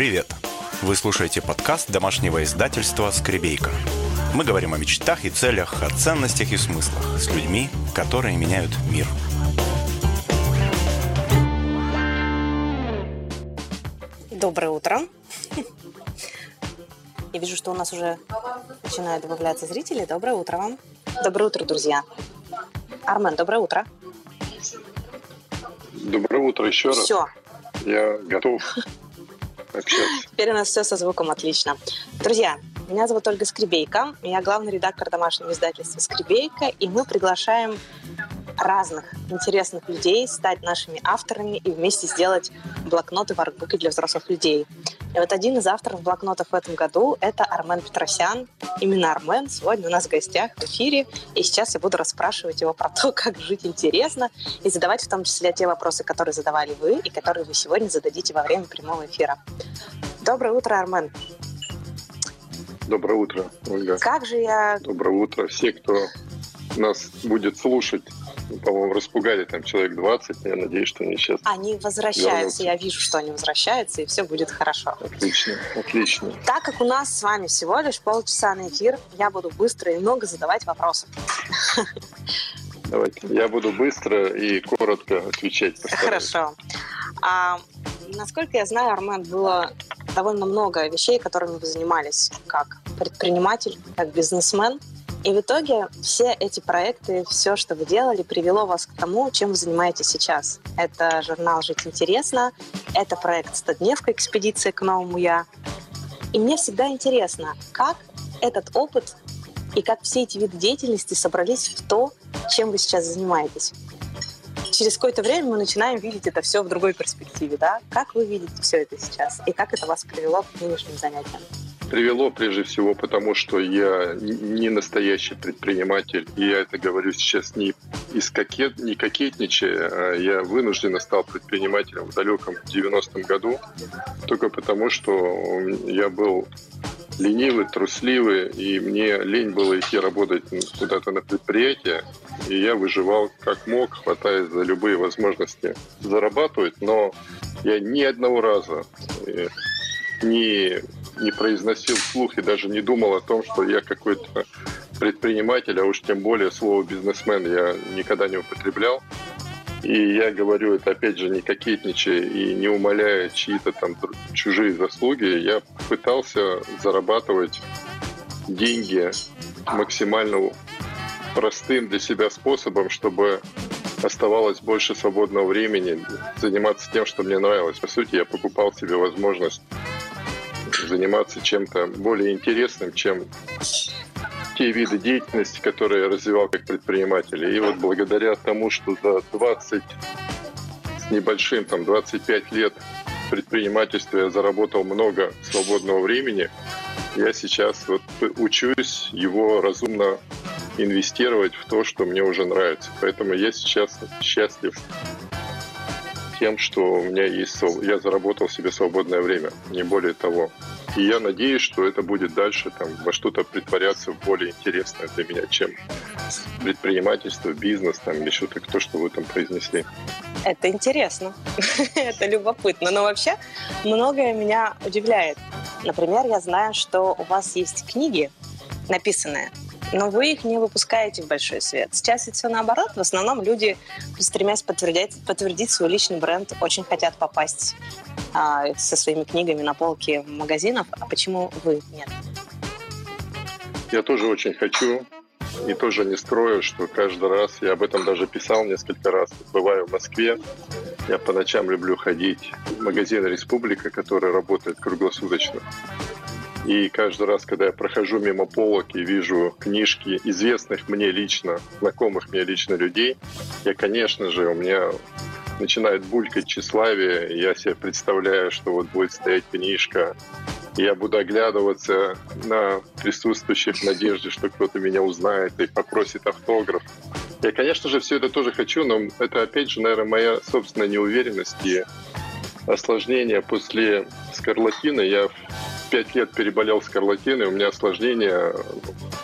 Привет! Вы слушаете подкаст домашнего издательства «Скребейка». Мы говорим о мечтах и целях, о ценностях и смыслах с людьми, которые меняют мир. Доброе утро. Я вижу, что у нас уже начинают добавляться зрители. Доброе утро вам. Доброе утро, друзья. Армен, доброе утро. Доброе утро еще раз. Все, Я готов общаться. теперь у нас все со звуком отлично. Друзья, меня зовут Ольга Скребейка. Я главный редактор домашнего издательства «Скребейка», и мы приглашаем разных интересных людей стать нашими авторами и вместе сделать блокноты, воркбуки для взрослых людей. И вот один из авторов блокнотов в этом году – это Армен Петросян. Именно Армен сегодня у нас в гостях в эфире. И сейчас я буду расспрашивать его про то, как жить интересно, и задавать в том числе те вопросы, которые задавали вы, и которые вы сегодня зададите во время прямого эфира. Доброе утро, Армен. Доброе утро, Ольга. Как же я... Доброе утро. Все, кто нас будет слушать, по-моему, распугали там человек 20. Я надеюсь, что они сейчас... Они возвращаются, Вернутся. я вижу, что они возвращаются, и все будет хорошо. Отлично, отлично. Так как у нас с вами всего лишь полчаса на эфир, я буду быстро и много задавать вопросы. Давайте. Я буду быстро и коротко отвечать. постараюсь. Хорошо. А, насколько я знаю, Армен, было довольно много вещей, которыми вы занимались как предприниматель, как бизнесмен. И в итоге все эти проекты, все, что вы делали, привело вас к тому, чем вы занимаетесь сейчас. Это журнал «Жить интересно», это проект «Стодневка. Экспедиция к новому я». И мне всегда интересно, как этот опыт и как все эти виды деятельности собрались в то, чем вы сейчас занимаетесь. Через какое-то время мы начинаем видеть это все в другой перспективе, да? Как вы видите все это сейчас? И как это вас привело к нынешним занятиям? Привело прежде всего потому, что я не настоящий предприниматель, и я это говорю сейчас не из кокет, не кокетничая, а я вынужденно стал предпринимателем в далеком 90-м году, только потому, что я был ленивый, трусливый, и мне лень было идти работать куда-то на предприятие, и я выживал как мог, хватаясь за любые возможности зарабатывать, но я ни одного раза э, не, не произносил вслух и даже не думал о том, что я какой-то предприниматель, а уж тем более слово бизнесмен я никогда не употреблял. И я говорю это, опять же, не кокетничая и не умаляя чьи-то там чужие заслуги. Я пытался зарабатывать деньги максимально простым для себя способом, чтобы оставалось больше свободного времени заниматься тем, что мне нравилось. По сути, я покупал себе возможность заниматься чем-то более интересным, чем те виды деятельности, которые я развивал как предприниматель. И вот благодаря тому, что за 20 с небольшим, там 25 лет предпринимательства я заработал много свободного времени, я сейчас вот учусь его разумно инвестировать в то, что мне уже нравится. Поэтому я сейчас счастлив тем, что у меня есть, я заработал себе свободное время, не более того. И я надеюсь, что это будет дальше там, во что-то притворяться более интересное для меня, чем предпринимательство, бизнес там, или что-то, то, что вы там произнесли. Это интересно, это любопытно. Но вообще многое меня удивляет. Например, я знаю, что у вас есть книги написанные, но вы их не выпускаете в большой свет. Сейчас это все наоборот. В основном люди, стремясь подтвердить, подтвердить свой личный бренд, очень хотят попасть а, со своими книгами на полки магазинов. А почему вы нет? Я тоже очень хочу и тоже не строю, что каждый раз, я об этом даже писал несколько раз, бываю в Москве, я по ночам люблю ходить в магазин «Республика», который работает круглосуточно. И каждый раз, когда я прохожу мимо полок и вижу книжки известных мне лично, знакомых мне лично людей, я, конечно же, у меня начинает булькать тщеславие, я себе представляю, что вот будет стоять книжка, я буду оглядываться на присутствующих в надежде, что кто-то меня узнает и попросит автограф. Я, конечно же, все это тоже хочу, но это, опять же, наверное, моя собственная неуверенность и осложнение после скарлатины. Я в пять лет переболел скарлатиной, у меня осложнение,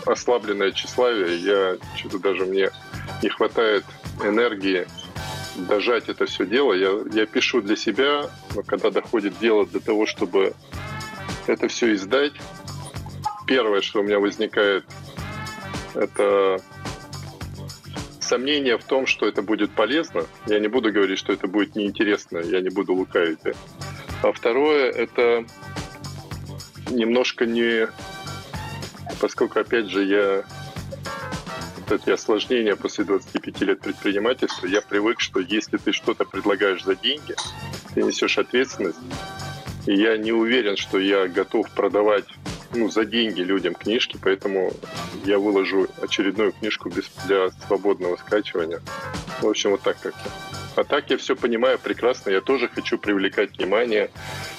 ослабленное тщеславие. Я что-то даже мне не хватает энергии дожать это все дело. Я, я пишу для себя, но когда доходит дело до того, чтобы это все издать, первое, что у меня возникает, это сомнение в том, что это будет полезно. Я не буду говорить, что это будет неинтересно, я не буду лукавить. А второе, это немножко не... Поскольку, опять же, я вот эти осложнения после 25 лет предпринимательства, я привык, что если ты что-то предлагаешь за деньги, ты несешь ответственность. И я не уверен, что я готов продавать ну, за деньги людям книжки, поэтому я выложу очередную книжку для свободного скачивания. В общем, вот так как-то. А так я все понимаю прекрасно. Я тоже хочу привлекать внимание.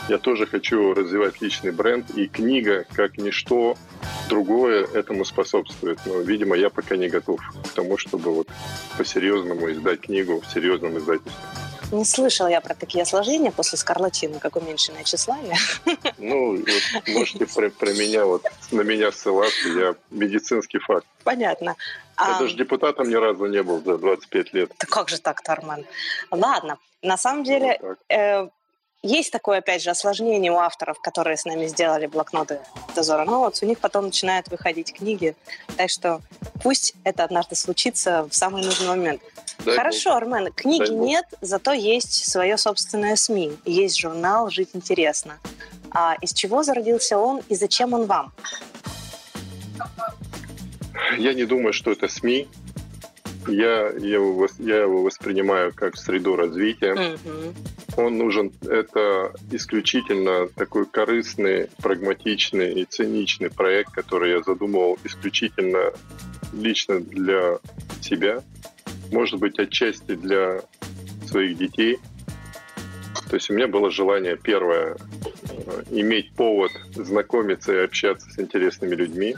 Я тоже хочу развивать личный бренд. И книга, как ничто другое, этому способствует. Но, видимо, я пока не готов к тому, чтобы вот по-серьезному издать книгу в серьезном издательстве. Не слышал я про такие осложнения после скарлатины, как уменьшенное тщеславие. Ну, вот можете про, про меня, вот на меня ссылаться, я медицинский факт. Понятно. Я а... даже депутатом ни разу не был за 25 лет. Да как же так, Тарман? Ладно, на самом деле, вот э, есть такое, опять же, осложнение у авторов, которые с нами сделали блокноты Дозора Ноутс. У них потом начинают выходить книги. Так что пусть это однажды случится в самый нужный момент. Дай Хорошо, Бог. Армен, книги Дай нет, зато есть свое собственное СМИ. Есть журнал «Жить интересно». А из чего зародился он и зачем он вам? Я не думаю, что это СМИ. Я его, я его воспринимаю как среду развития. Угу. Он нужен, это исключительно такой корыстный, прагматичный и циничный проект, который я задумывал исключительно лично для себя, может быть, отчасти для своих детей. То есть у меня было желание, первое, э, иметь повод знакомиться и общаться с интересными людьми.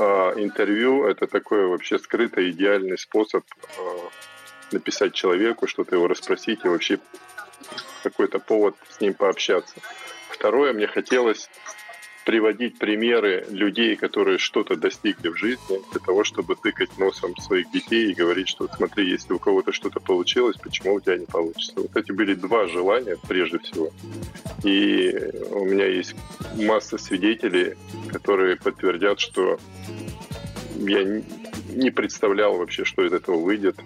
А интервью — это такой вообще скрытый идеальный способ э, написать человеку, что-то его расспросить и вообще какой-то повод с ним пообщаться. Второе, мне хотелось приводить примеры людей, которые что-то достигли в жизни, для того, чтобы тыкать носом своих детей и говорить, что смотри, если у кого-то что-то получилось, почему у тебя не получится. Вот эти были два желания прежде всего. И у меня есть масса свидетелей, которые подтвердят, что я не представлял вообще, что из этого выйдет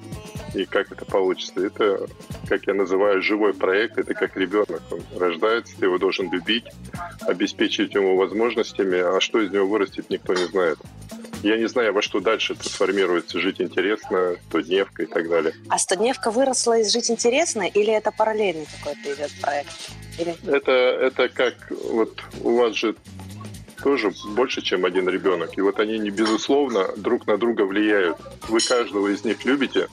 и как это получится. Это, как я называю, живой проект. Это как ребенок. Он рождается, ты его должен любить, обеспечить ему возможностями, а что из него вырастет, никто не знает. Я не знаю, во что дальше трансформируется «Жить интересно», «Стодневка» и так далее. А «Стодневка» выросла из «Жить интересно» или это параллельный какой-то идет проект? Или... Это, это как вот у вас же тоже больше, чем один ребенок. И вот они, не безусловно, друг на друга влияют. Вы каждого из них любите,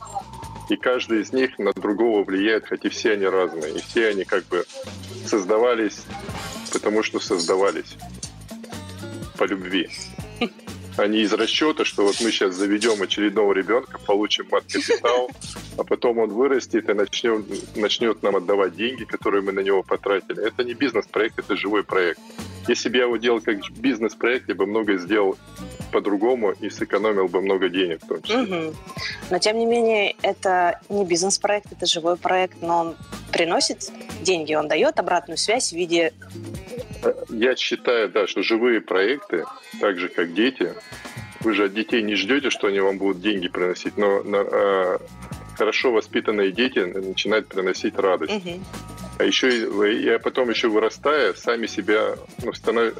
и каждый из них на другого влияет, хотя все они разные. И все они как бы создавались, потому что создавались по любви. А не из расчета, что вот мы сейчас заведем очередного ребенка, получим мат-капитал, а потом он вырастет и начнет, начнет нам отдавать деньги, которые мы на него потратили. Это не бизнес-проект, это живой проект. Если бы я его делал как бизнес-проект, я бы многое сделал по-другому и сэкономил бы много денег в том числе. Угу. Но тем не менее, это не бизнес-проект, это живой проект, но он приносит деньги, он дает обратную связь в виде... Я считаю, да, что живые проекты, так же как дети, вы же от детей не ждете, что они вам будут деньги приносить, но на, а, хорошо воспитанные дети начинают приносить радость. Угу. А еще я потом еще вырастая, сами себя, ну, станов...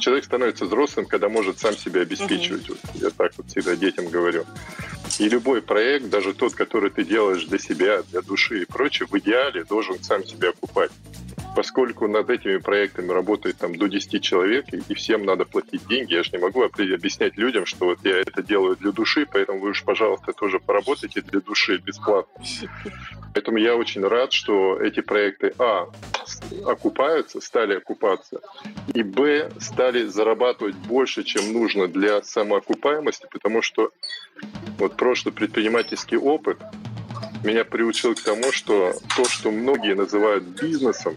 человек становится взрослым, когда может сам себя обеспечивать. Uh-huh. Вот, я так вот всегда детям говорю. И любой проект, даже тот, который ты делаешь для себя, для души и прочее, в идеале должен сам себя окупать поскольку над этими проектами работает там до 10 человек, и всем надо платить деньги, я же не могу объяснять людям, что вот я это делаю для души, поэтому вы уж, пожалуйста, тоже поработайте для души бесплатно. Поэтому я очень рад, что эти проекты, а, окупаются, стали окупаться, и, б, стали зарабатывать больше, чем нужно для самоокупаемости, потому что вот прошлый предпринимательский опыт меня приучил к тому, что то, что многие называют бизнесом,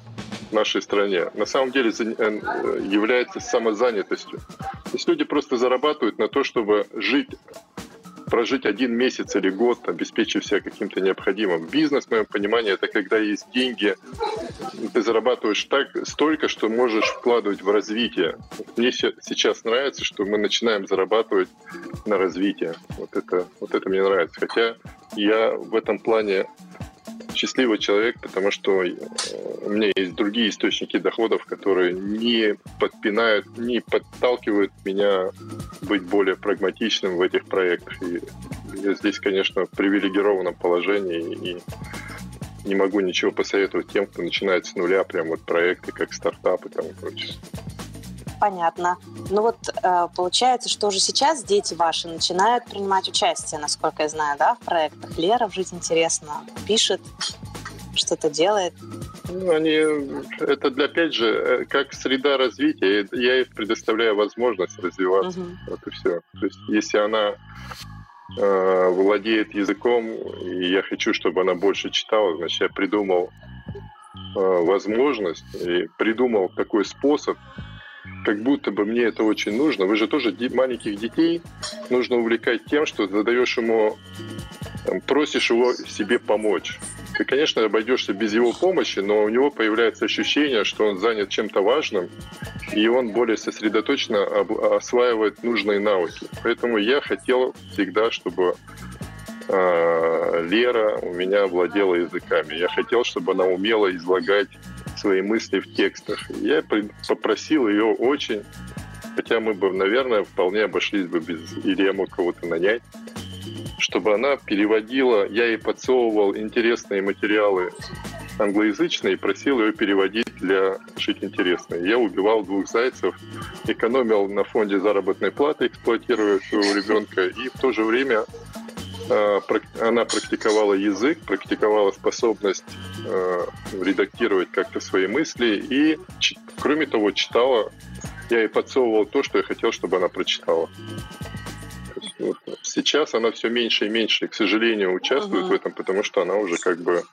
в нашей стране на самом деле э, является самозанятостью. То есть люди просто зарабатывают на то, чтобы жить прожить один месяц или год, обеспечив себя каким-то необходимым. Бизнес, в моем понимании, это когда есть деньги, ты зарабатываешь так столько, что можешь вкладывать в развитие. Мне сейчас нравится, что мы начинаем зарабатывать на развитие. Вот это, вот это мне нравится. Хотя я в этом плане счастливый человек, потому что э, у меня есть другие источники доходов, которые не подпинают, не подталкивают меня быть более прагматичным в этих проектах. И я здесь, конечно, в привилегированном положении и не могу ничего посоветовать тем, кто начинает с нуля, прям вот проекты, как стартапы там и прочее. Понятно. Ну вот э, получается, что уже сейчас дети ваши начинают принимать участие, насколько я знаю, да, в проектах. Лера в жизни интересно пишет, что-то делает. Ну, они, это для, опять же, э, как среда развития. Я ей предоставляю возможность развиваться. Угу. Вот и все. То есть, если она э, владеет языком, и я хочу, чтобы она больше читала, значит, я придумал э, возможность и придумал такой способ, как будто бы мне это очень нужно. Вы же тоже маленьких детей нужно увлекать тем, что задаешь ему, просишь его себе помочь. Ты, конечно, обойдешься без его помощи, но у него появляется ощущение, что он занят чем-то важным, и он более сосредоточенно осваивает нужные навыки. Поэтому я хотел всегда, чтобы э, Лера у меня владела языками. Я хотел, чтобы она умела излагать свои мысли в текстах. Я попросил ее очень, хотя мы бы, наверное, вполне обошлись бы без, мог кого-то нанять, чтобы она переводила, я ей подсовывал интересные материалы англоязычные и просил ее переводить для жить интересные. Я убивал двух зайцев, экономил на фонде заработной платы, эксплуатируя своего ребенка, и в то же время э, она практиковала язык, практиковала способность э, редактировать как-то свои мысли и, кроме того, читала. Я ей подсовывал то, что я хотел, чтобы она прочитала. Вот. Сейчас она все меньше и меньше, к сожалению, участвует угу. в этом, потому что она уже как бы,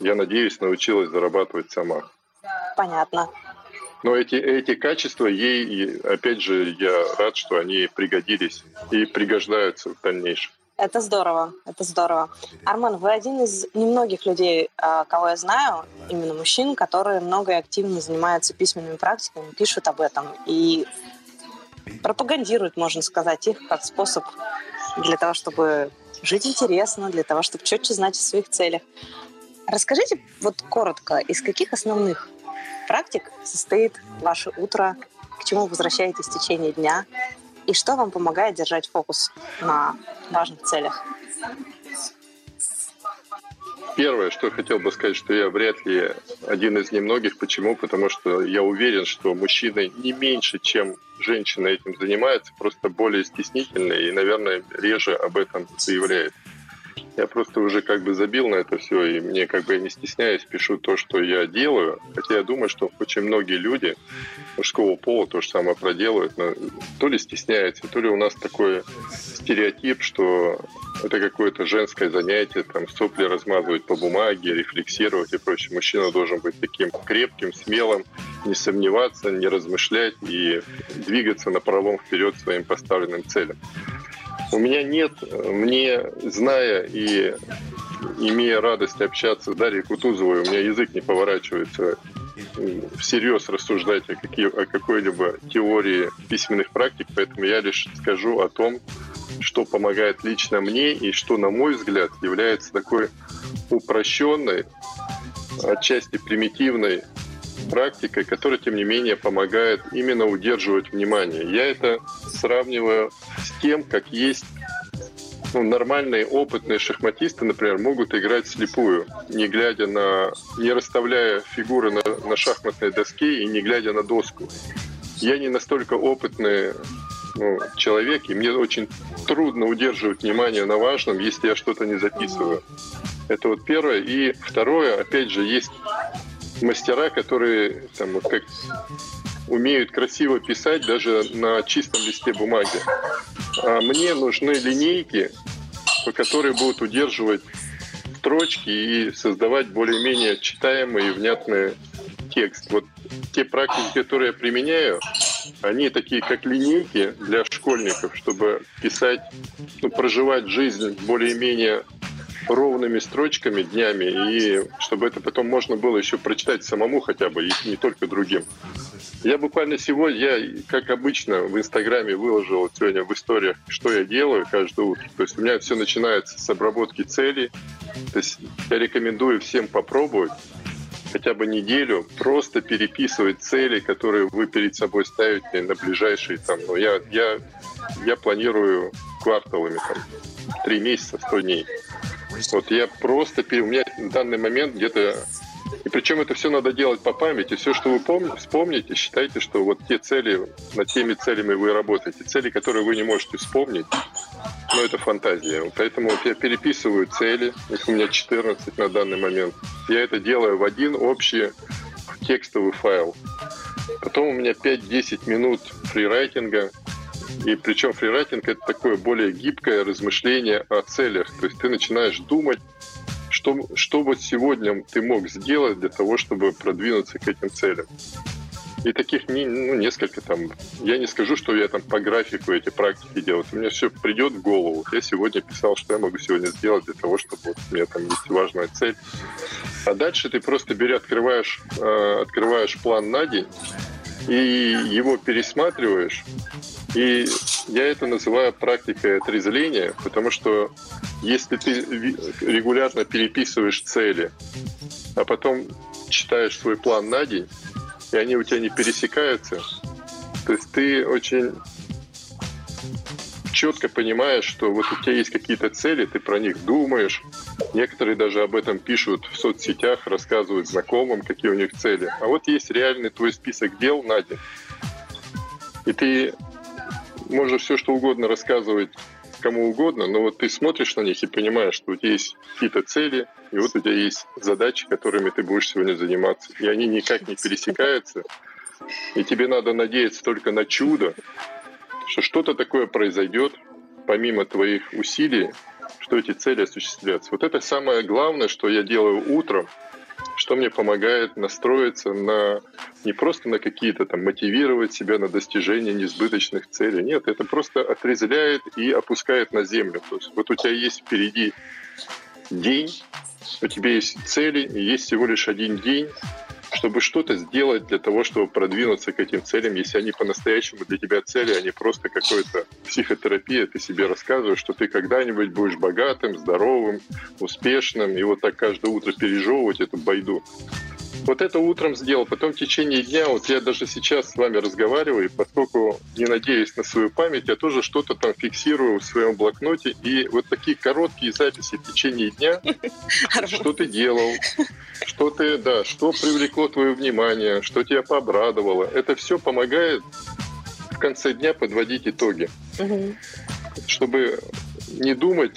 я надеюсь, научилась зарабатывать сама. Понятно. Но эти, эти качества ей, опять же, я рад, что они пригодились и пригождаются в дальнейшем. Это здорово, это здорово. Арман, вы один из немногих людей, а, кого я знаю, именно мужчин, которые много и активно занимаются письменными практиками, пишут об этом и пропагандируют, можно сказать, их как способ для того, чтобы жить интересно, для того, чтобы четче знать о своих целях. Расскажите вот коротко, из каких основных практик состоит ваше утро, к чему вы возвращаетесь в течение дня, и что вам помогает держать фокус на важных целях? Первое, что хотел бы сказать, что я вряд ли один из немногих. Почему? Потому что я уверен, что мужчины не меньше, чем женщины этим занимаются, просто более стеснительные и, наверное, реже об этом заявляют. Я просто уже как бы забил на это все, и мне как бы я не стесняюсь, пишу то, что я делаю. Хотя я думаю, что очень многие люди мужского пола то же самое проделывают, но то ли стесняются, то ли у нас такой стереотип, что это какое-то женское занятие, там сопли размазывать по бумаге, рефлексировать и прочее. Мужчина должен быть таким крепким, смелым, не сомневаться, не размышлять и двигаться на пролом вперед своим поставленным целям. У меня нет, мне, зная и имея радость общаться с Дарьей Кутузовой, у меня язык не поворачивается всерьез рассуждать о, какие, о какой-либо теории письменных практик, поэтому я лишь скажу о том, что помогает лично мне и что, на мой взгляд, является такой упрощенной, отчасти примитивной практикой, которая, тем не менее, помогает именно удерживать внимание. Я это сравниваю тем, как есть ну, нормальные опытные шахматисты, например, могут играть слепую, не глядя на, не расставляя фигуры на, на шахматной доске и не глядя на доску. Я не настолько опытный ну, человек, и мне очень трудно удерживать внимание на важном, если я что-то не записываю. Это вот первое. И второе, опять же, есть мастера, которые там, вот как умеют красиво писать даже на чистом листе бумаги. А мне нужны линейки, по которые будут удерживать строчки и создавать более-менее читаемый и внятный текст. Вот те практики, которые я применяю, Они такие, как линейки для школьников, чтобы писать, ну, проживать жизнь более-менее ровными строчками, днями, и чтобы это потом можно было еще прочитать самому хотя бы, и не только другим. Я буквально сегодня, я, как обычно, в Инстаграме выложил сегодня в историях, что я делаю каждое утро. То есть у меня все начинается с обработки целей. То есть я рекомендую всем попробовать хотя бы неделю просто переписывать цели, которые вы перед собой ставите на ближайшие там, ну, я, я, я планирую кварталами, там, три месяца, сто дней. Вот я просто, у меня в данный момент где-то и причем это все надо делать по памяти. Все, что вы помните, вспомните, считайте, что вот те цели, над теми целями вы работаете. Цели, которые вы не можете вспомнить, ну, это фантазия. Поэтому вот я переписываю цели, их у меня 14 на данный момент. Я это делаю в один общий текстовый файл. Потом у меня 5-10 минут фрирайтинга, и причем фрирайтинг это такое более гибкое размышление о целях. То есть ты начинаешь думать, что, что вот сегодня ты мог сделать для того, чтобы продвинуться к этим целям. И таких ну, несколько там. Я не скажу, что я там по графику эти практики делаю. У меня все придет в голову. Я сегодня писал, что я могу сегодня сделать для того, чтобы вот у меня там есть важная цель. А дальше ты просто бери, открываешь, э, открываешь план на день и его пересматриваешь. И я это называю практикой отрезвления, потому что если ты регулярно переписываешь цели, а потом читаешь свой план на день, и они у тебя не пересекаются, то есть ты очень четко понимаешь, что вот у тебя есть какие-то цели, ты про них думаешь. Некоторые даже об этом пишут в соцсетях, рассказывают знакомым, какие у них цели. А вот есть реальный твой список дел на день. И ты можешь все что угодно рассказывать кому угодно, но вот ты смотришь на них и понимаешь, что у тебя есть какие-то цели, и вот у тебя есть задачи, которыми ты будешь сегодня заниматься. И они никак не пересекаются. И тебе надо надеяться только на чудо, что что-то такое произойдет, помимо твоих усилий, что эти цели осуществятся. Вот это самое главное, что я делаю утром, что мне помогает настроиться на не просто на какие-то там мотивировать себя на достижение несбыточных целей. Нет, это просто отрезвляет и опускает на землю. То есть вот у тебя есть впереди день, у тебя есть цели, есть всего лишь один день, чтобы что-то сделать для того, чтобы продвинуться к этим целям, если они по-настоящему для тебя цели, а не просто какой-то психотерапия, ты себе рассказываешь, что ты когда-нибудь будешь богатым, здоровым, успешным, и вот так каждое утро пережевывать эту байду. Вот это утром сделал, потом в течение дня, вот я даже сейчас с вами разговариваю, поскольку не надеюсь на свою память, я тоже что-то там фиксирую в своем блокноте, и вот такие короткие записи в течение дня, что ты делал, что ты, да, что привлекло твое внимание, что тебя пообрадовало, это все помогает в конце дня подводить итоги, чтобы не думать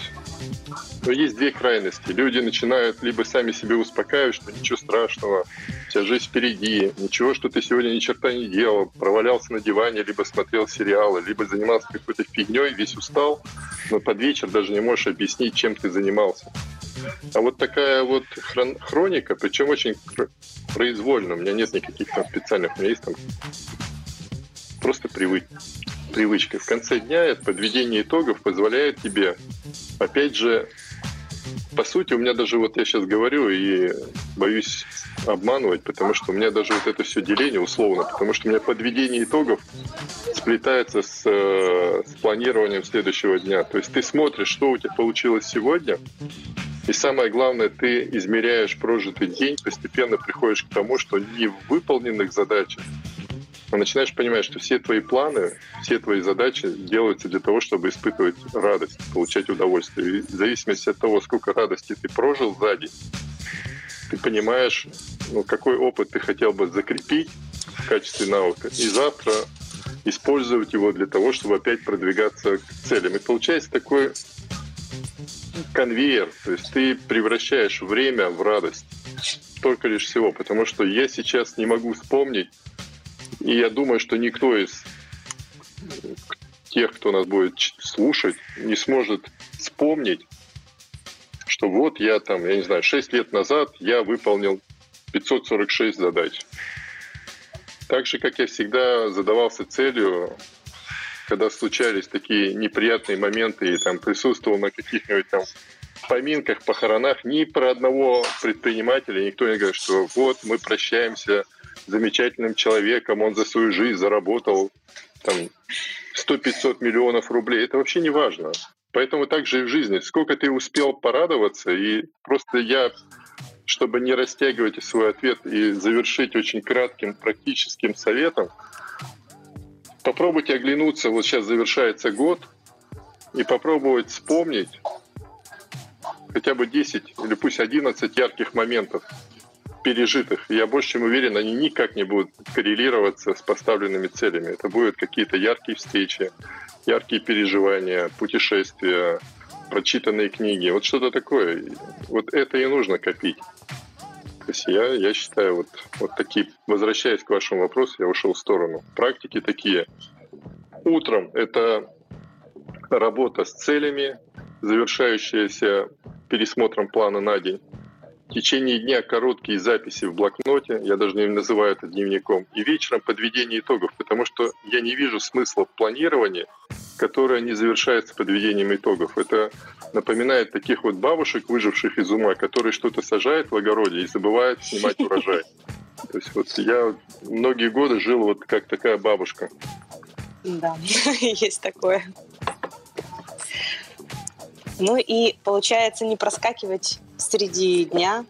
но есть две крайности. Люди начинают либо сами себе успокаивать, что ничего страшного, вся жизнь впереди, ничего, что ты сегодня ни черта не делал, провалялся на диване, либо смотрел сериалы, либо занимался какой-то фигней, весь устал, но под вечер даже не можешь объяснить, чем ты занимался. А вот такая вот хроника, причем очень произвольно, у меня нет никаких там специальных, у меня есть там просто привык, привычка. В конце дня это подведение итогов позволяет тебе, опять же, по сути, у меня даже вот я сейчас говорю и боюсь обманывать, потому что у меня даже вот это все деление условно, потому что у меня подведение итогов сплетается с, э, с планированием следующего дня. То есть ты смотришь, что у тебя получилось сегодня, и самое главное, ты измеряешь прожитый день, постепенно приходишь к тому, что не выполненных задачах, но начинаешь понимать, что все твои планы, все твои задачи делаются для того, чтобы испытывать радость, получать удовольствие. И в зависимости от того, сколько радости ты прожил за день, ты понимаешь, ну, какой опыт ты хотел бы закрепить в качестве навыка, и завтра использовать его для того, чтобы опять продвигаться к целям. И получается такой конвейер, то есть ты превращаешь время в радость только лишь всего, потому что я сейчас не могу вспомнить и я думаю, что никто из тех, кто нас будет слушать, не сможет вспомнить, что вот я там, я не знаю, 6 лет назад я выполнил 546 задач. Так же, как я всегда задавался целью, когда случались такие неприятные моменты и там присутствовал на каких-нибудь там поминках, похоронах, ни про одного предпринимателя никто не говорит, что вот мы прощаемся замечательным человеком, он за свою жизнь заработал там 100-500 миллионов рублей. Это вообще не важно. Поэтому также и в жизни. Сколько ты успел порадоваться, и просто я, чтобы не растягивать свой ответ и завершить очень кратким практическим советом, попробуйте оглянуться, вот сейчас завершается год, и попробовать вспомнить хотя бы 10 или пусть 11 ярких моментов пережитых. Я больше чем уверен, они никак не будут коррелироваться с поставленными целями. Это будут какие-то яркие встречи, яркие переживания, путешествия, прочитанные книги. Вот что-то такое. Вот это и нужно копить. То есть я, я считаю, вот, вот такие, возвращаясь к вашему вопросу, я ушел в сторону. Практики такие. Утром это работа с целями, завершающаяся пересмотром плана на день. В течение дня короткие записи в блокноте, я даже не называю это дневником, и вечером подведение итогов, потому что я не вижу смысла в планировании, которое не завершается подведением итогов. Это напоминает таких вот бабушек, выживших из ума, которые что-то сажают в огороде и забывают снимать урожай. То есть вот я многие годы жил вот как такая бабушка. Да, есть такое. Ну и получается не проскакивать среди дня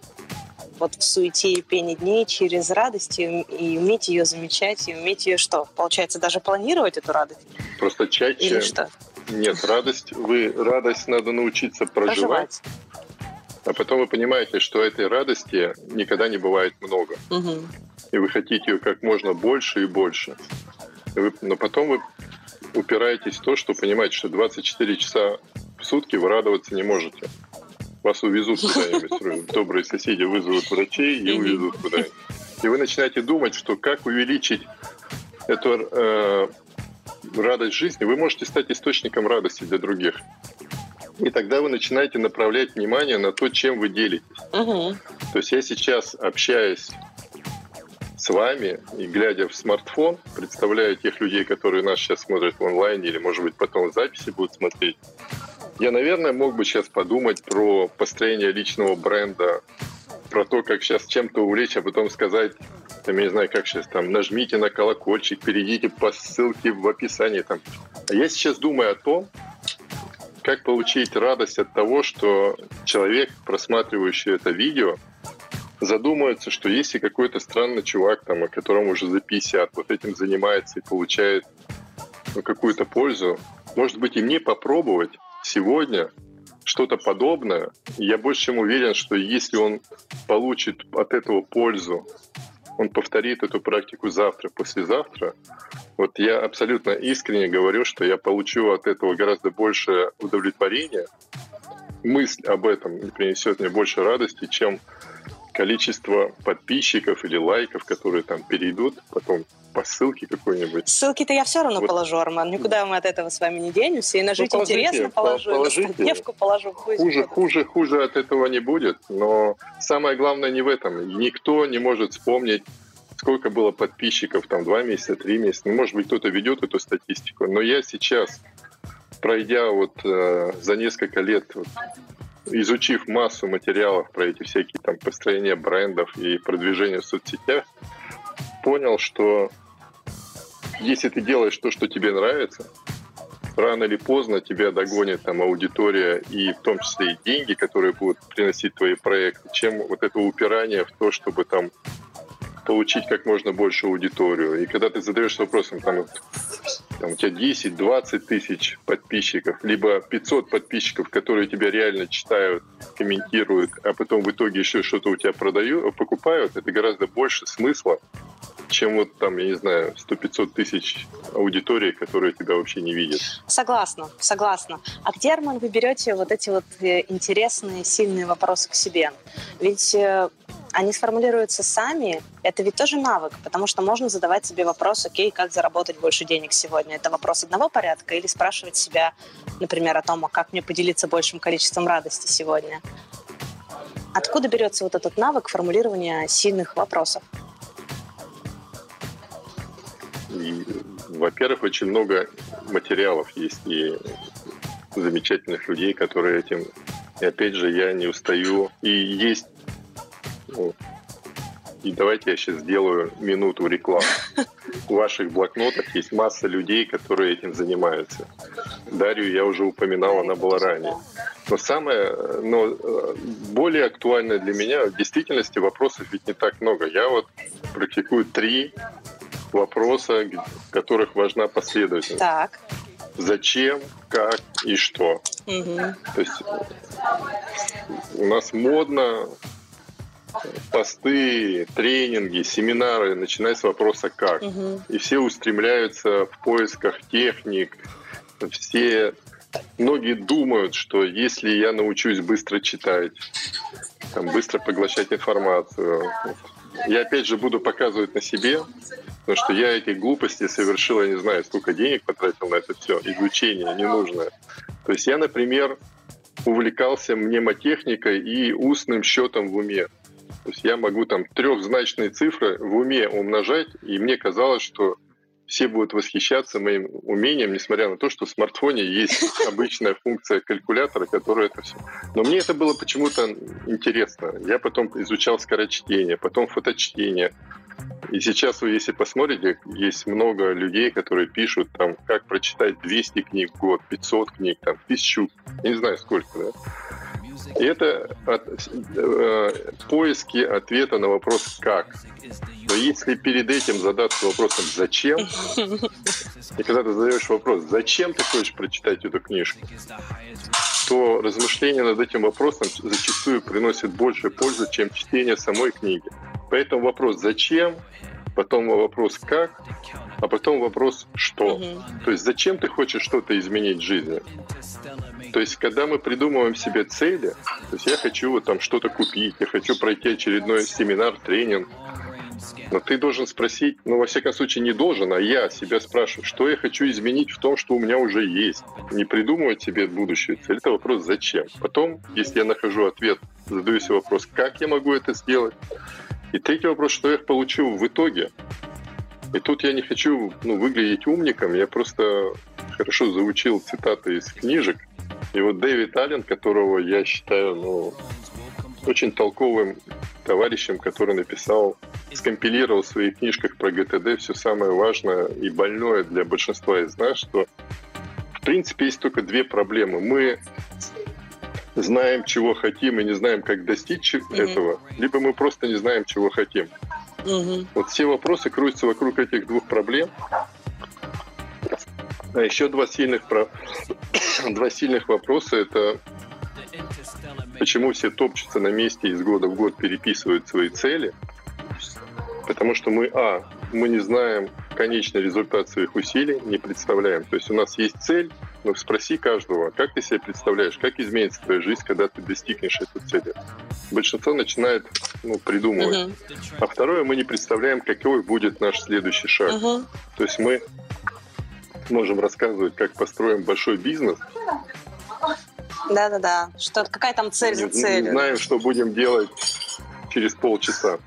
вот в суете и пене дней через радость и, и уметь ее замечать, и уметь ее что? Получается, даже планировать эту радость? Просто чаще... Или что? Нет, радость, вы, радость надо научиться проживать. проживать. А потом вы понимаете, что этой радости никогда не бывает много. Угу. И вы хотите ее как можно больше и больше. И вы, но потом вы упираетесь в то, что понимаете, что 24 часа в сутки вы радоваться не можете вас увезут куда-нибудь. Добрые соседи вызовут врачей и увезут куда-нибудь. И вы начинаете думать, что как увеличить эту э, радость жизни, вы можете стать источником радости для других. И тогда вы начинаете направлять внимание на то, чем вы делитесь. Угу. То есть я сейчас общаюсь с вами и глядя в смартфон, представляю тех людей, которые нас сейчас смотрят в онлайне или, может быть, потом в записи будут смотреть, я, наверное, мог бы сейчас подумать про построение личного бренда, про то, как сейчас чем-то увлечь, а потом сказать, там, я не знаю, как сейчас, там, нажмите на колокольчик, перейдите по ссылке в описании. Там. А я сейчас думаю о том, как получить радость от того, что человек, просматривающий это видео, задумается, что если какой-то странный чувак, там, о котором уже за 50, вот этим занимается и получает ну, какую-то пользу, может быть, и мне попробовать сегодня что-то подобное, я больше чем уверен, что если он получит от этого пользу, он повторит эту практику завтра, послезавтра, вот я абсолютно искренне говорю, что я получу от этого гораздо больше удовлетворения. Мысль об этом принесет мне больше радости, чем количество подписчиков или лайков, которые там перейдут потом по ссылке какой-нибудь. Ссылки-то я все равно вот. положу, Арман. Никуда мы от этого с вами не денемся. И на жить ну, интересно положу, положите. и на положу. Хуже, хуже, хуже от этого не будет. Но самое главное не в этом. Никто не может вспомнить, сколько было подписчиков, там, два месяца, три месяца. Ну, может быть, кто-то ведет эту статистику. Но я сейчас, пройдя вот э, за несколько лет вот, изучив массу материалов про эти всякие там построения брендов и продвижение в соцсетях, понял, что если ты делаешь то, что тебе нравится, рано или поздно тебя догонит там аудитория и в том числе и деньги, которые будут приносить твои проекты, чем вот это упирание в то, чтобы там получить как можно больше аудиторию. И когда ты задаешь вопросом, там, там у тебя 10-20 тысяч подписчиков, либо 500 подписчиков, которые тебя реально читают, комментируют, а потом в итоге еще что-то у тебя продают, покупают, это гораздо больше смысла, чем вот там, я не знаю, 100-500 тысяч аудитории, которые тебя вообще не видят. Согласна, согласна. А где, Арман, вы берете вот эти вот э, интересные, сильные вопросы к себе? Ведь э, они сформулируются сами, это ведь тоже навык, потому что можно задавать себе вопрос, окей, как заработать больше денег сегодня? Это вопрос одного порядка или спрашивать себя, например, о том, а как мне поделиться большим количеством радости сегодня? Откуда берется вот этот навык формулирования сильных вопросов? Во-первых, очень много материалов есть и замечательных людей, которые этим... И опять же, я не устаю. И есть... И давайте я сейчас сделаю минуту рекламы. В ваших блокнотах есть масса людей, которые этим занимаются. Дарью я уже упоминал, она была ранее. Но самое, но э, более актуальное для меня, в действительности вопросов ведь не так много. Я вот практикую три вопроса, в которых важна последовательность. Так. Зачем, как и что. Угу. То есть у нас модно посты, тренинги, семинары, начиная с вопроса «как?». Угу. И все устремляются в поисках техник, все многие думают, что если я научусь быстро читать, там, быстро поглощать информацию, я опять же буду показывать на себе, потому что я эти глупости совершил, я не знаю, сколько денег потратил на это все, изучение ненужное. То есть я, например, увлекался мнемотехникой и устным счетом в уме. То есть я могу там трехзначные цифры в уме умножать, и мне казалось, что все будут восхищаться моим умением, несмотря на то, что в смартфоне есть обычная функция калькулятора, которая это все. Но мне это было почему-то интересно. Я потом изучал скорочтение, потом фоточтение. И сейчас вы, если посмотрите, есть много людей, которые пишут, там, как прочитать 200 книг в год, 500 книг, там, тысячу, я не знаю сколько, да? Это от, э, поиски ответа на вопрос «как?». Но если перед этим задаться вопросом «зачем?», и когда ты задаешь вопрос «зачем ты хочешь прочитать эту книжку?», то размышление над этим вопросом зачастую приносит больше пользы, чем чтение самой книги. Поэтому вопрос «зачем?», потом вопрос «как?», а потом вопрос «что?». То есть зачем ты хочешь что-то изменить в жизни? То есть, когда мы придумываем себе цели, то есть я хочу вот там что-то купить, я хочу пройти очередной семинар, тренинг, но ты должен спросить, ну, во всяком случае, не должен, а я себя спрашиваю, что я хочу изменить в том, что у меня уже есть. Не придумывать себе будущую цель. Это вопрос «зачем?». Потом, если я нахожу ответ, задаю себе вопрос «как я могу это сделать?». И третий вопрос, что я получу в итоге. И тут я не хочу ну, выглядеть умником, я просто хорошо заучил цитаты из книжек, и вот Дэвид Аллен, которого я считаю ну, очень толковым товарищем, который написал, скомпилировал в своих книжках про ГТД все самое важное и больное для большинства из нас, что в принципе есть только две проблемы. Мы знаем, чего хотим и не знаем, как достичь mm-hmm. этого, либо мы просто не знаем, чего хотим. Угу. Вот все вопросы крутятся вокруг этих двух проблем. А еще два сильных, про... два сильных вопроса — это почему все топчутся на месте из года в год переписывают свои цели. Потому что мы, а, мы не знаем конечный результат своих усилий, не представляем. То есть у нас есть цель, но спроси каждого, как ты себе представляешь, как изменится твоя жизнь, когда ты достигнешь этой цели. Большинство начинает ну, придумывать. Uh-huh. А второе, мы не представляем, какой будет наш следующий шаг. Uh-huh. То есть мы можем рассказывать, как построим большой бизнес. Да-да-да. Что, какая там цель за целью? Не знаем, что будем делать через полчаса.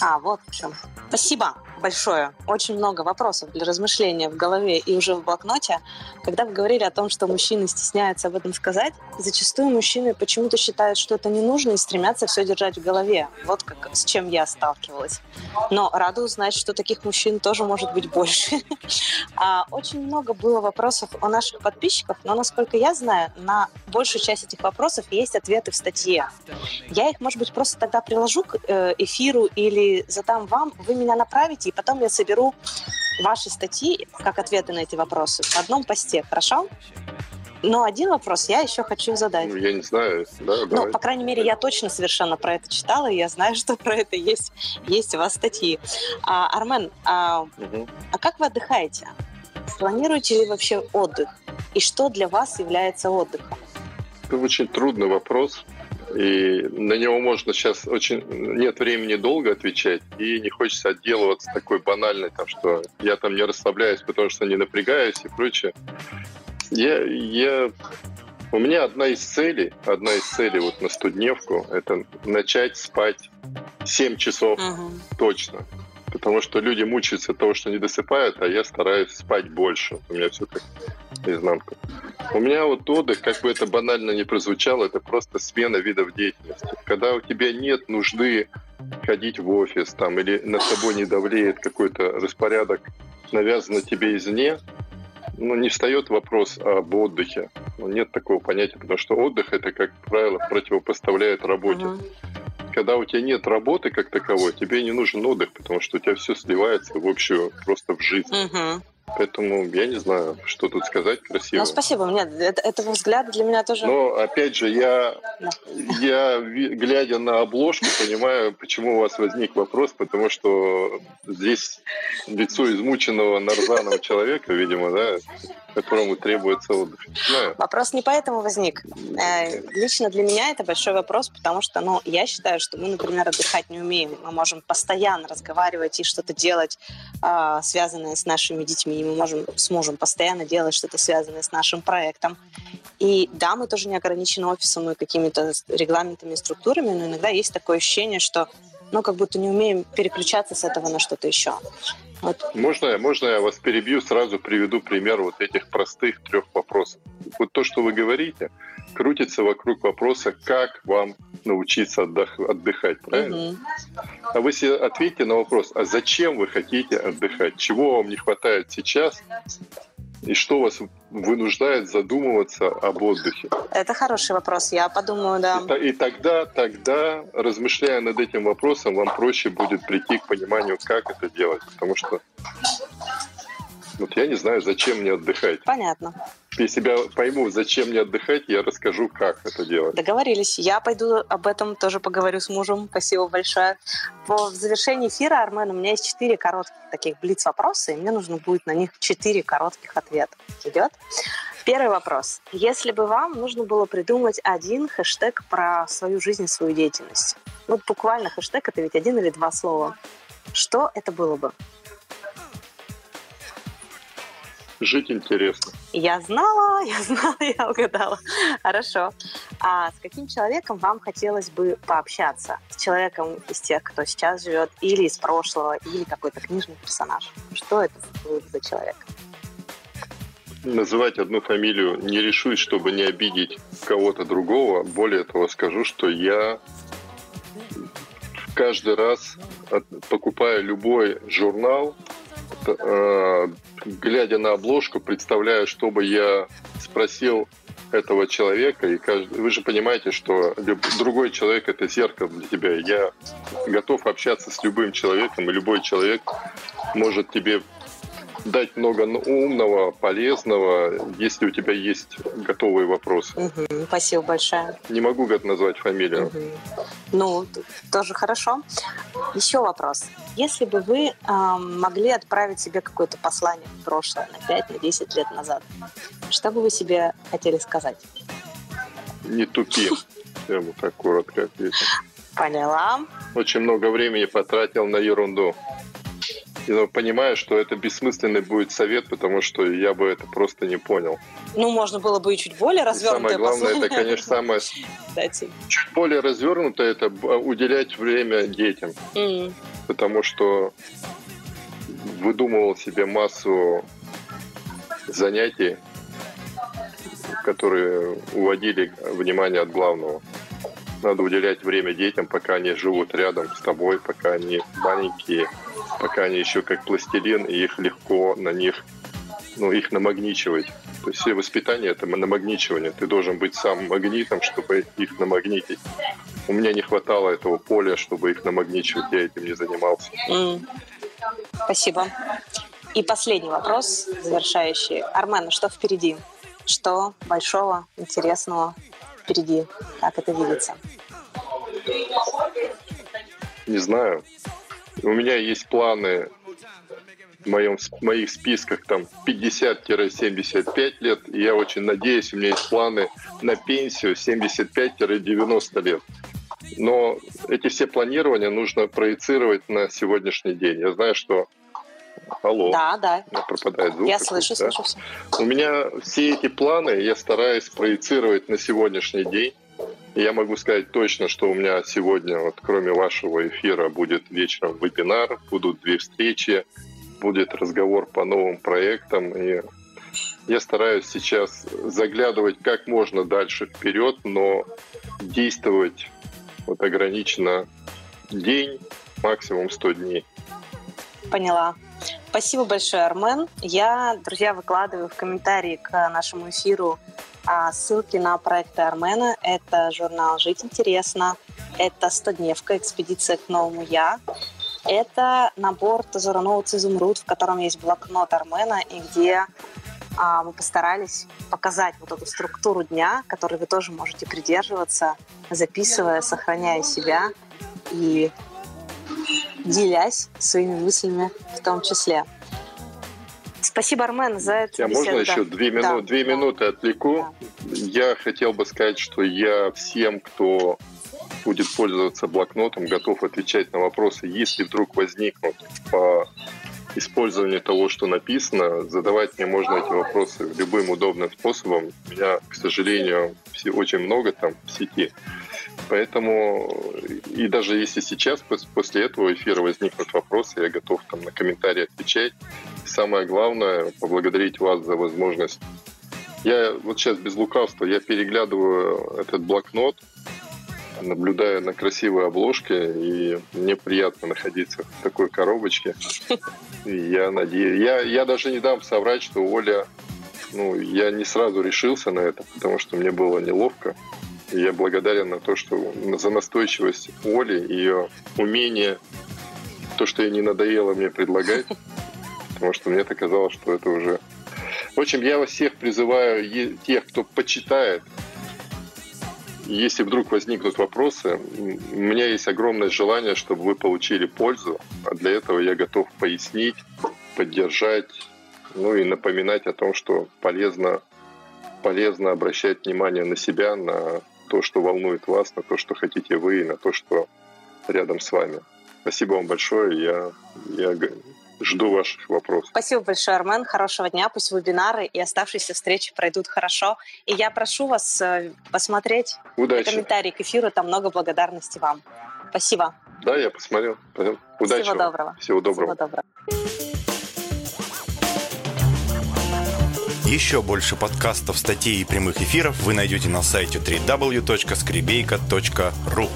А, вот в чем. Спасибо большое. Очень много вопросов для размышления в голове и уже в блокноте. Когда вы говорили о том, что мужчины стесняются об этом сказать, зачастую мужчины почему-то считают, что это не нужно и стремятся все держать в голове. Вот как, с чем я сталкивалась. Но рада узнать, что таких мужчин тоже может быть больше. А, очень много было вопросов у наших подписчиков, но, насколько я знаю, на большую часть этих вопросов есть ответы в статье. Я их, может быть, просто тогда приложу к э, эфиру или задам вам, вы меня направите, и потом я соберу ваши статьи как ответы на эти вопросы в одном посте, хорошо? Но один вопрос я еще хочу задать. Ну, я не знаю, да, Ну, давай. по крайней мере, я точно совершенно про это читала, и я знаю, что про это есть, есть у вас статьи. А, Армен, а, Мгм. а как вы отдыхаете? Планируете ли вообще отдых? И что для вас является отдыхом? Это очень трудный вопрос. И на него можно сейчас очень... Нет времени долго отвечать, и не хочется отделываться такой банальной, там, что я там не расслабляюсь, потому что не напрягаюсь и прочее. Я, я... У меня одна из целей, одна из целей вот на студневку, это начать спать 7 часов Мгм. точно. Потому что люди мучаются от того, что не досыпают, а я стараюсь спать больше. У меня все так изнанку. У меня вот отдых, как бы это банально не прозвучало, это просто смена видов деятельности. Когда у тебя нет нужды ходить в офис там, или над тобой не давлеет какой-то распорядок, навязанный тебе извне, ну, не встает вопрос об отдыхе. Ну, нет такого понятия, потому что отдых это, как правило, противопоставляет работе. Uh-huh. Когда у тебя нет работы как таковой, тебе не нужен отдых, потому что у тебя все сливается в общую просто в жизнь. Uh-huh. Поэтому я не знаю, что тут сказать красиво. Ну, спасибо. Нет, это, этого взгляда для меня тоже... Но, опять же, я, да. я, глядя на обложку, понимаю, почему у вас возник вопрос, потому что здесь лицо измученного нарзаного человека, видимо, да, которому требуется отдых. Знаю. Вопрос не поэтому возник. Э, лично для меня это большой вопрос, потому что, ну, я считаю, что мы, например, отдыхать не умеем. Мы можем постоянно разговаривать и что-то делать, а, связанное с нашими детьми. Мы можем с мужем постоянно делать что-то связанное с нашим проектом. И да, мы тоже не ограничены офисом и какими-то регламентами и структурами, но иногда есть такое ощущение, что ну, как будто не умеем переключаться с этого на что-то еще. Вот. Можно, можно я вас перебью, сразу приведу пример вот этих простых трех вопросов. Вот то, что вы говорите, крутится вокруг вопроса, как вам научиться отдых, отдыхать, правильно? Угу. А вы себе ответьте на вопрос, а зачем вы хотите отдыхать? Чего вам не хватает сейчас? И что вас вынуждает задумываться об отдыхе? Это хороший вопрос, я подумаю, да. И, и тогда, тогда, размышляя над этим вопросом, вам проще будет прийти к пониманию, как это делать. Потому что вот я не знаю, зачем мне отдыхать. Понятно. Если я пойму, зачем мне отдыхать, я расскажу, как это делать. Договорились. Я пойду об этом тоже поговорю с мужем. Спасибо большое. По завершении эфира, Армен, у меня есть четыре коротких таких блиц-вопроса, и мне нужно будет на них четыре коротких ответа. Идет? Первый вопрос. Если бы вам нужно было придумать один хэштег про свою жизнь и свою деятельность, вот буквально хэштег это ведь один или два слова, что это было бы? Жить интересно. Я знала, я знала, я угадала. Хорошо. А с каким человеком вам хотелось бы пообщаться? С человеком из тех, кто сейчас живет, или из прошлого, или какой-то книжный персонаж? Что это за человек? Называть одну фамилию не решусь, чтобы не обидеть кого-то другого. Более того, скажу, что я каждый раз покупаю любой журнал, э, глядя на обложку, представляю, что бы я спросил этого человека, и каждый, вы же понимаете, что другой человек это зеркало для тебя. Я готов общаться с любым человеком, и любой человек может тебе дать много умного, полезного, если у тебя есть готовые вопросы. Угу, спасибо большое. Не могу назвать фамилию. Угу. Ну, тоже хорошо. Еще вопрос. Если бы вы э, могли отправить себе какое-то послание в прошлое на 5, на 10 лет назад, что бы вы себе хотели сказать? Не тупи. Я бы так коротко ответил. Поняла. Очень много времени потратил на ерунду и понимаю, что это бессмысленный будет совет, потому что я бы это просто не понял. Ну, можно было бы и чуть более развернутое Самое главное, это, конечно, самое... Чуть более развернутое, это уделять время детям. Mm. Потому что выдумывал себе массу занятий, которые уводили внимание от главного. Надо уделять время детям, пока они живут рядом с тобой, пока они маленькие, пока они еще как пластилин, и их легко на них, ну, их намагничивать. То есть все воспитание — это намагничивание. Ты должен быть сам магнитом, чтобы их намагнитить. У меня не хватало этого поля, чтобы их намагничивать, я этим не занимался. Mm. Спасибо. И последний вопрос, завершающий. Армен, что впереди? Что большого, интересного впереди? Как это видится? Не знаю. У меня есть планы в, моем, в моих списках там 50-75 лет. И я очень надеюсь, у меня есть планы на пенсию 75-90 лет. Но эти все планирования нужно проецировать на сегодняшний день. Я знаю, что Алло. Да, да. Пропадает звук. Я слышу, да? слышу все. У меня все эти планы я стараюсь проецировать на сегодняшний день Я могу сказать точно, что у меня сегодня, вот кроме вашего эфира, будет вечером вебинар, будут две встречи, будет разговор по новым проектам. И я стараюсь сейчас заглядывать как можно дальше вперед, но действовать вот ограниченно день, максимум 100 дней. Поняла. Спасибо большое, Армен. Я, друзья, выкладываю в комментарии к нашему эфиру а, ссылки на проекты Армена. Это журнал «Жить интересно», это «100-дневка. Экспедиция к новому я», это набор Тазура Ноутс «Изумруд», в котором есть блокнот Армена, и где а, мы постарались показать вот эту структуру дня, которой вы тоже можете придерживаться, записывая, сохраняя себя и делясь своими мыслями в том числе. Спасибо, Армен, за эту я беседу. Можно еще две, мину... да. две минуты отвлеку? Да. Я хотел бы сказать, что я всем, кто будет пользоваться блокнотом, готов отвечать на вопросы, если вдруг возникнут по использованию того, что написано. Задавать мне можно эти вопросы любым удобным способом. У меня, к сожалению, очень много там в сети. Поэтому, и даже если сейчас, после этого эфира возникнут вопросы, я готов там на комментарии отвечать. самое главное, поблагодарить вас за возможность. Я вот сейчас без лукавства, я переглядываю этот блокнот, наблюдаю на красивой обложке, и мне приятно находиться в такой коробочке. И я надеюсь, я, я даже не дам соврать, что Оля, ну, я не сразу решился на это, потому что мне было неловко. Я благодарен на то, что за настойчивость Оли, ее умение, то, что ей не надоело мне предлагать, потому что мне это казалось, что это уже... В общем, я вас всех призываю, тех, кто почитает, если вдруг возникнут вопросы, у меня есть огромное желание, чтобы вы получили пользу, а для этого я готов пояснить, поддержать, ну и напоминать о том, что полезно, полезно обращать внимание на себя, на то, что волнует вас, на то, что хотите вы, и на то, что рядом с вами. Спасибо вам большое. Я, я жду ваших вопросов. Спасибо большое, Армен. Хорошего дня. Пусть вебинары и оставшиеся встречи пройдут хорошо. И я прошу вас э, посмотреть Удачи. комментарии к эфиру. Там много благодарности вам. Спасибо. Да, я посмотрел. Удачи. Всего вам. доброго. Всего доброго. Всего доброго. Еще больше подкастов, статей и прямых эфиров вы найдете на сайте www.skribeyka.ru